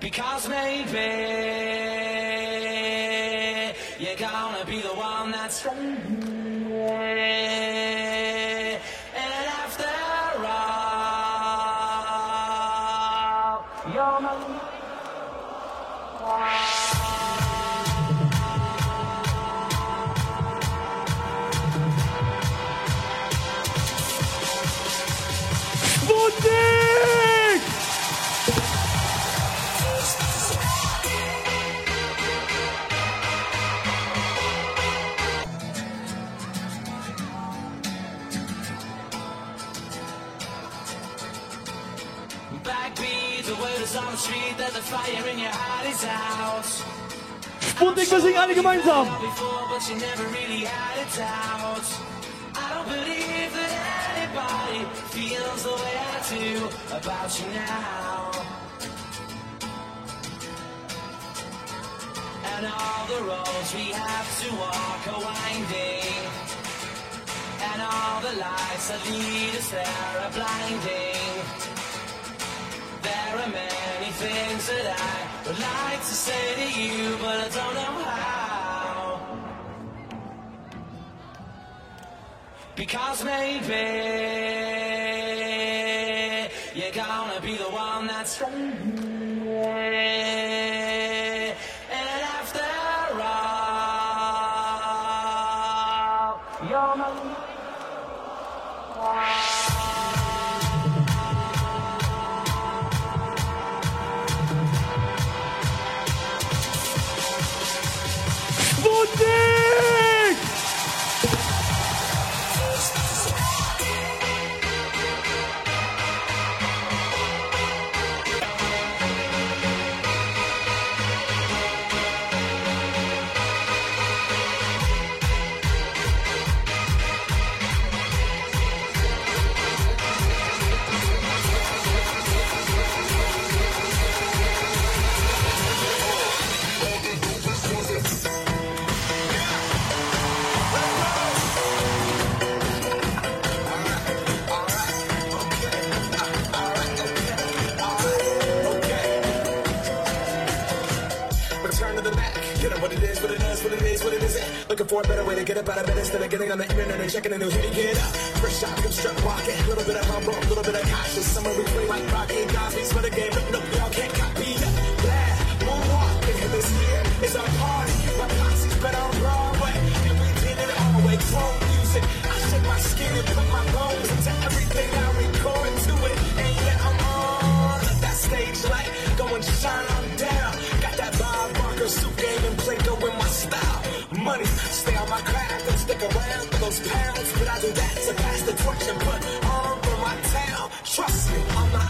Because maybe you're gonna be the one that's And I do about you now. And all the roads we have to walk are winding. And all the lights that lead us there are blinding. Things that I would like to say to you, but I don't know how. Because maybe you're gonna be the one that's And pounds. But I do that to pass the torch and put on for my town. Trust me, I'm the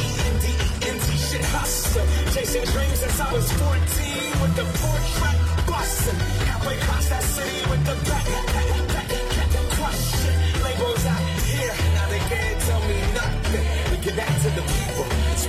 I-N-D-E-P-E-N-D-E-N-T shit hustler. Chasing dreams since I was 14 with the four track bustin'. Halfway across that city with the back, back, back, back, back, crush shit. Labels out here, now they can't tell me nothing. We give that to the people,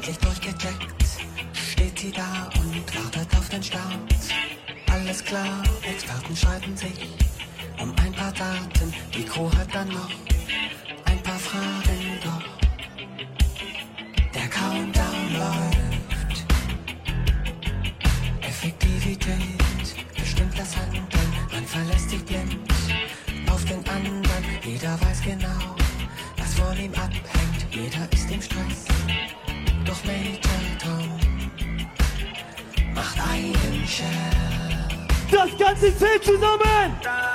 Endlich durchgecheckt, steht sie da und wartet auf den Start. Alles klar, Experten schreiben sich um ein paar Daten. Die Crew hat dann noch ein paar Fragen, doch der Countdown läuft. Effektivität bestimmt das Handeln, man verlässt die ganze Zelt zusammen!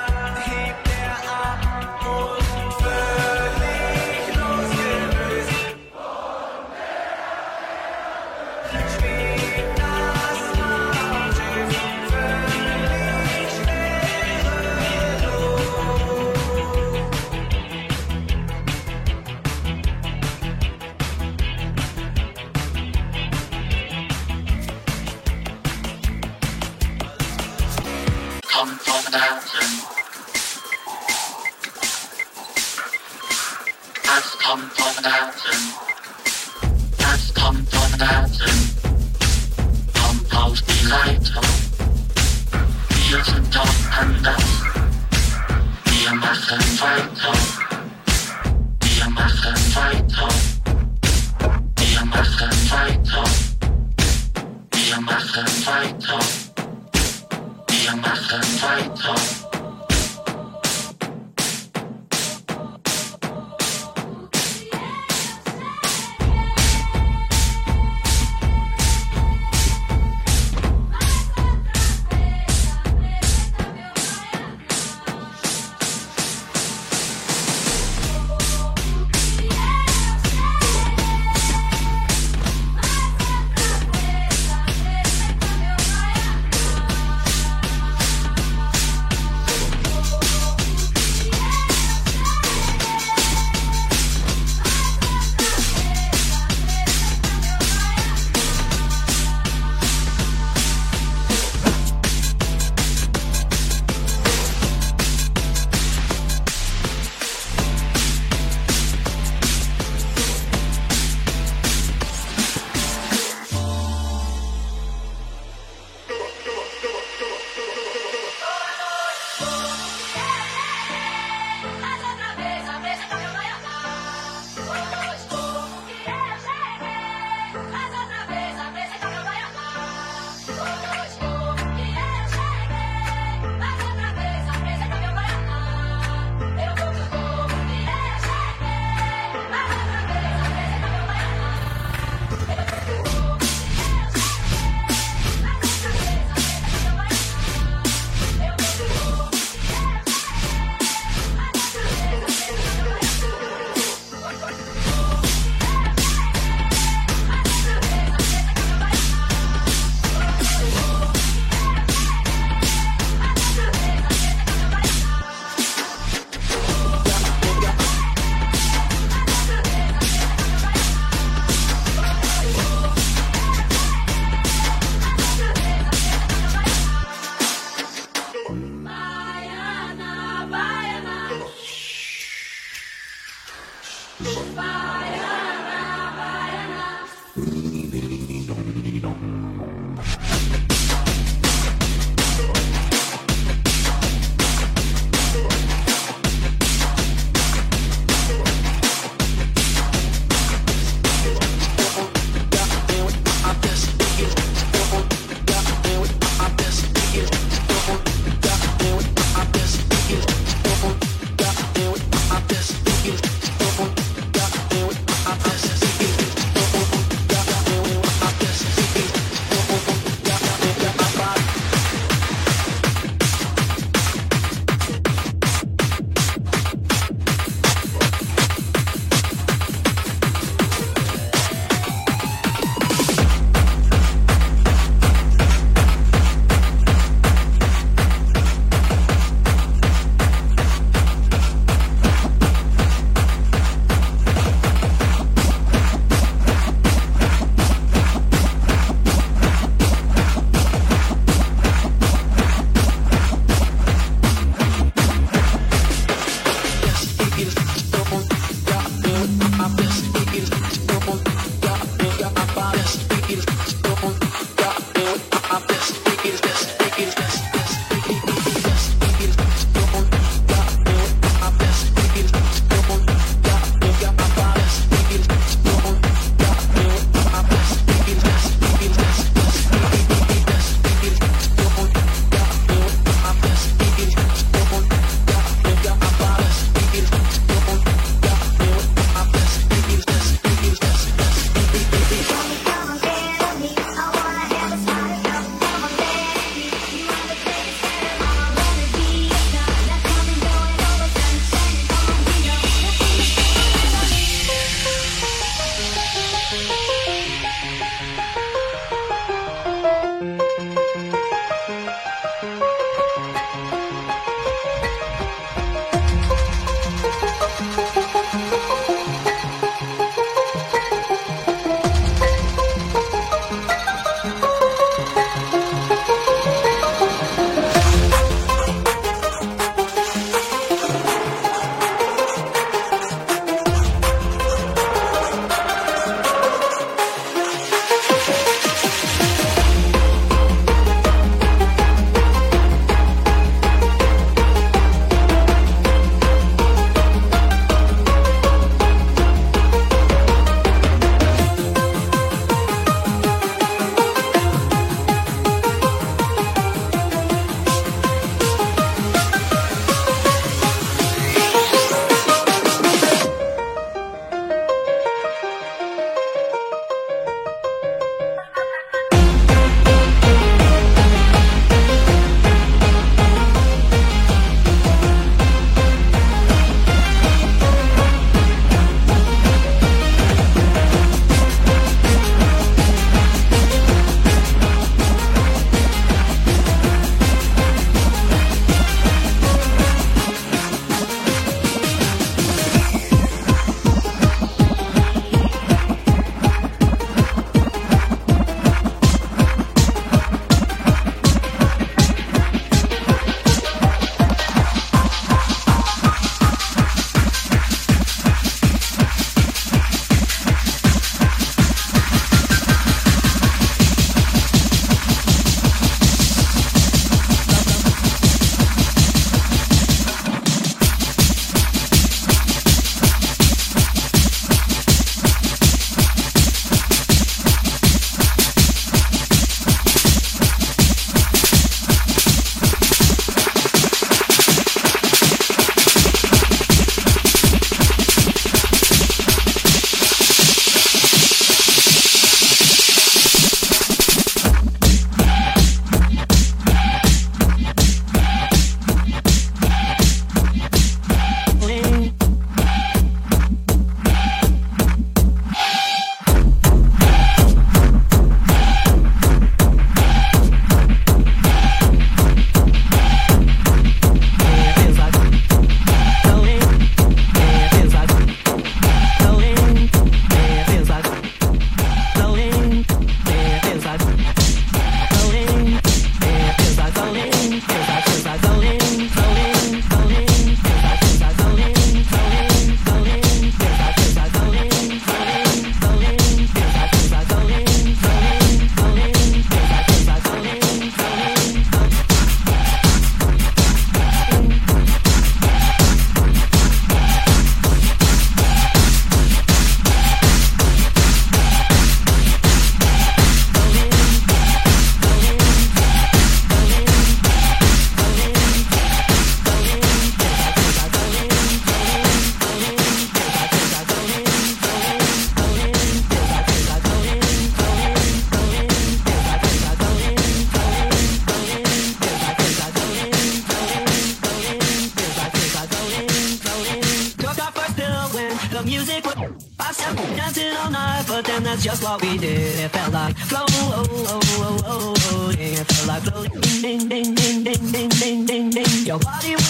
Your body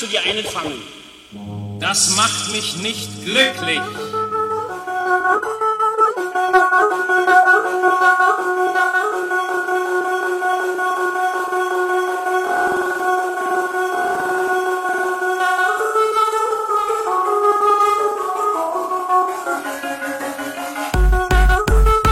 kannst du dir einen fangen. Das macht mich nicht